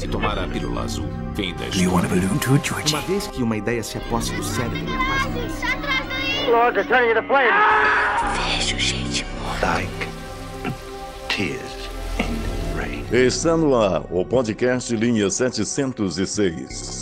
Se tomar a pílula azul, fim da Georgie? Uma vez que uma ideia se aposse do cérebro, Lord, they're turning into flames. Vejo gente like tears in rain. Está no ar o podcast Linha 706.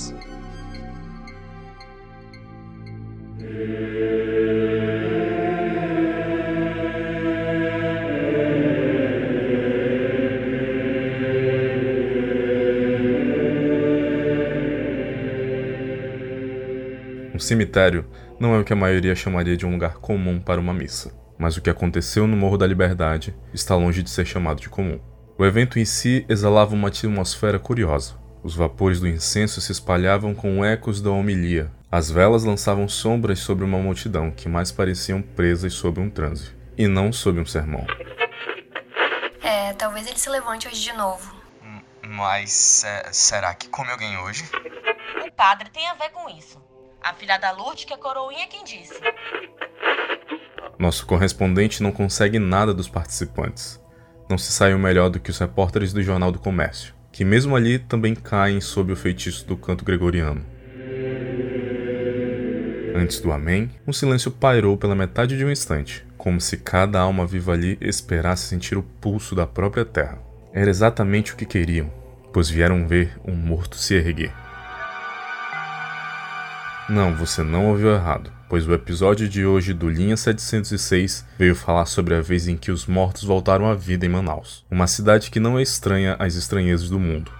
Um cemitério não é o que a maioria chamaria de um lugar comum para uma missa, mas o que aconteceu no Morro da Liberdade está longe de ser chamado de comum. O evento em si exalava uma atmosfera curiosa. Os vapores do incenso se espalhavam com ecos da homilia. As velas lançavam sombras sobre uma multidão que mais pareciam presas sob um transe, e não sob um sermão. É, talvez ele se levante hoje de novo. Mas é, será que come alguém hoje? O padre tem a ver com isso. A filha da Lourdes que a coroinha é quem disse. Nosso correspondente não consegue nada dos participantes. Não se saiu melhor do que os repórteres do Jornal do Comércio, que mesmo ali também caem sob o feitiço do canto gregoriano. Antes do Amém, um silêncio pairou pela metade de um instante, como se cada alma viva ali esperasse sentir o pulso da própria terra. Era exatamente o que queriam, pois vieram ver um morto se erguer. Não, você não ouviu errado, pois o episódio de hoje do Linha 706 veio falar sobre a vez em que os mortos voltaram à vida em Manaus, uma cidade que não é estranha às estranhezas do mundo.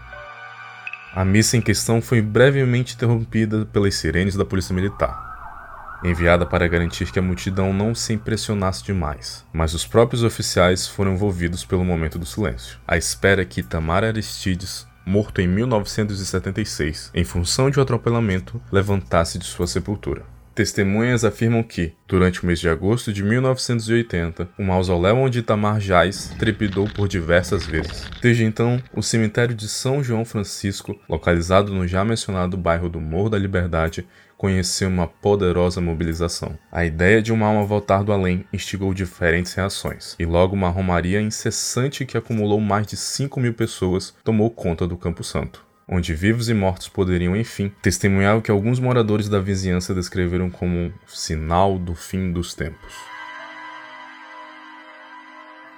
A missa em questão foi brevemente interrompida pelas sirenes da Polícia Militar, enviada para garantir que a multidão não se impressionasse demais, mas os próprios oficiais foram envolvidos pelo momento do silêncio, à espera que Itamar Aristides morto em 1976 em função de um atropelamento, levantasse de sua sepultura. Testemunhas afirmam que, durante o mês de agosto de 1980, o mausoléu onde Itamar jaz trepidou por diversas vezes. Desde então, o cemitério de São João Francisco, localizado no já mencionado bairro do Morro da Liberdade, conheceu uma poderosa mobilização. A ideia de uma alma voltar do além instigou diferentes reações, e logo uma romaria incessante que acumulou mais de 5 mil pessoas tomou conta do Campo Santo onde vivos e mortos poderiam, enfim, testemunhar o que alguns moradores da vizinhança descreveram como um sinal do fim dos tempos.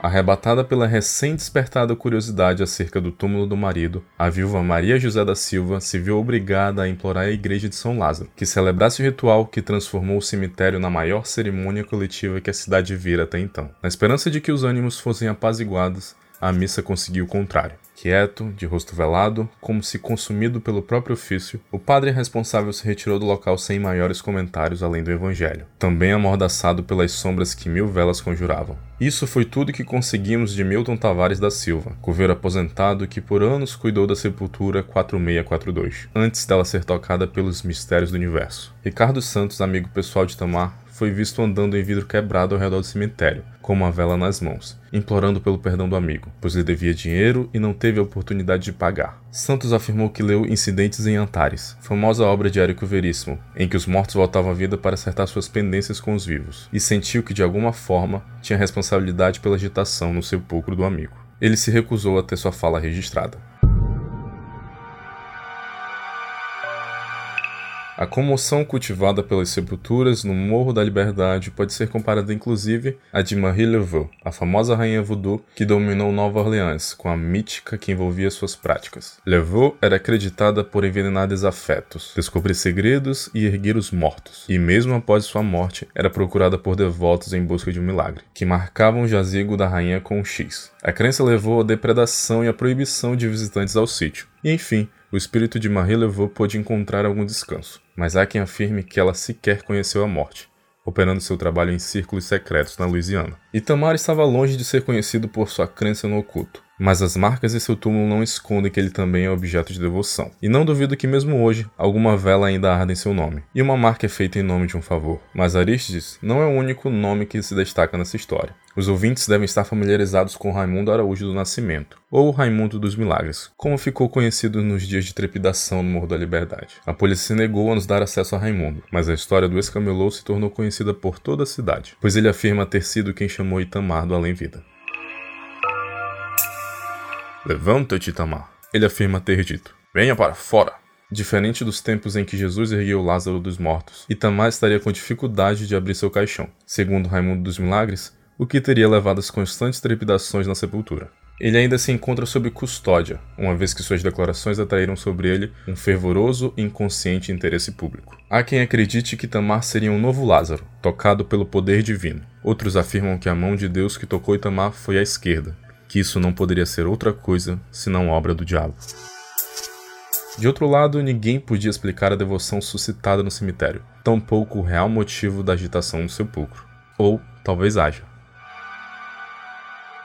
Arrebatada pela recém-despertada curiosidade acerca do túmulo do marido, a viúva Maria José da Silva se viu obrigada a implorar à igreja de São Lázaro que celebrasse o ritual que transformou o cemitério na maior cerimônia coletiva que a cidade vira até então. Na esperança de que os ânimos fossem apaziguados, a missa conseguiu o contrário. Quieto, de rosto velado, como se consumido pelo próprio ofício, o padre responsável se retirou do local sem maiores comentários além do evangelho, também amordaçado pelas sombras que mil velas conjuravam. Isso foi tudo que conseguimos de Milton Tavares da Silva, coveiro aposentado que por anos cuidou da sepultura 4642, antes dela ser tocada pelos mistérios do universo. Ricardo Santos, amigo pessoal de Tamar, foi visto andando em vidro quebrado ao redor do cemitério, com uma vela nas mãos, implorando pelo perdão do amigo, pois lhe devia dinheiro e não teve a oportunidade de pagar. Santos afirmou que leu Incidentes em Antares, famosa obra de Érico Veríssimo, em que os mortos voltavam à vida para acertar suas pendências com os vivos, e sentiu que de alguma forma tinha responsabilidade pela agitação no sepulcro do amigo. Ele se recusou a ter sua fala registrada. A comoção cultivada pelas sepulturas no Morro da Liberdade pode ser comparada inclusive à de Marie Laveau, a famosa rainha voodoo que dominou Nova Orleans, com a mítica que envolvia suas práticas. Laveau era acreditada por envenenar desafetos, descobrir segredos e erguer os mortos, e mesmo após sua morte era procurada por devotos em busca de um milagre, que marcavam o jazigo da rainha com um X. A crença levou à depredação e à proibição de visitantes ao sítio. E enfim, o espírito de Marie Laveau pôde encontrar algum descanso, mas há quem afirme que ela sequer conheceu a morte, operando seu trabalho em círculos secretos na Louisiana. Itamar estava longe de ser conhecido por sua crença no oculto, mas as marcas em seu túmulo não escondem que ele também é objeto de devoção. E não duvido que mesmo hoje, alguma vela ainda arda em seu nome. E uma marca é feita em nome de um favor. Mas Aristides não é o único nome que se destaca nessa história. Os ouvintes devem estar familiarizados com Raimundo Araújo do Nascimento, ou Raimundo dos Milagres, como ficou conhecido nos dias de trepidação no Morro da Liberdade. A polícia se negou a nos dar acesso a Raimundo, mas a história do ex-camelô se tornou conhecida por toda a cidade, pois ele afirma ter sido quem chamou Itamar do além-vida. Levanta-te, Itamar. ele afirma ter dito: Venha para fora! Diferente dos tempos em que Jesus ergueu Lázaro dos mortos, Itamar estaria com dificuldade de abrir seu caixão, segundo Raimundo dos Milagres, o que teria levado às constantes trepidações na sepultura. Ele ainda se encontra sob custódia, uma vez que suas declarações atraíram sobre ele um fervoroso e inconsciente interesse público. Há quem acredite que Itamar seria um novo Lázaro, tocado pelo poder divino. Outros afirmam que a mão de Deus que tocou Itamar foi à esquerda, que isso não poderia ser outra coisa senão obra do diabo. De outro lado, ninguém podia explicar a devoção suscitada no cemitério, tampouco o real motivo da agitação no sepulcro. Ou talvez haja.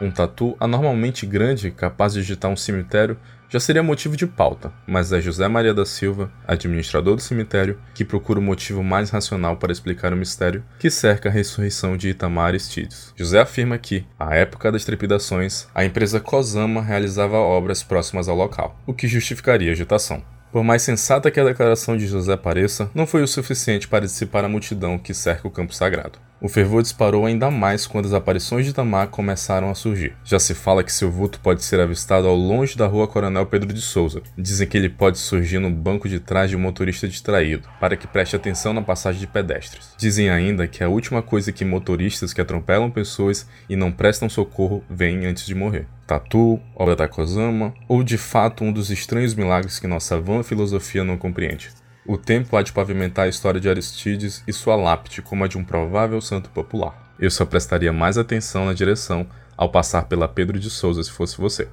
Um tatu anormalmente grande, capaz de agitar um cemitério, já seria motivo de pauta, mas é José Maria da Silva, administrador do cemitério, que procura o motivo mais racional para explicar o mistério que cerca a ressurreição de Itamar Aristides. José afirma que, à época das trepidações, a empresa Cosama realizava obras próximas ao local, o que justificaria a agitação. Por mais sensata que a declaração de José pareça, não foi o suficiente para dissipar a multidão que cerca o campo sagrado. O fervor disparou ainda mais quando as aparições de Tamar começaram a surgir. Já se fala que seu vulto pode ser avistado ao longe da rua Coronel Pedro de Souza. Dizem que ele pode surgir no banco de trás de um motorista distraído, para que preste atenção na passagem de pedestres. Dizem ainda que a última coisa que motoristas que atropelam pessoas e não prestam socorro veem antes de morrer. Tatu, obra da Kozama, ou de fato um dos estranhos milagres que nossa vã filosofia não compreende. O tempo há de pavimentar a história de Aristides e sua lápide como a de um provável santo popular. Eu só prestaria mais atenção na direção ao passar pela Pedro de Souza se fosse você.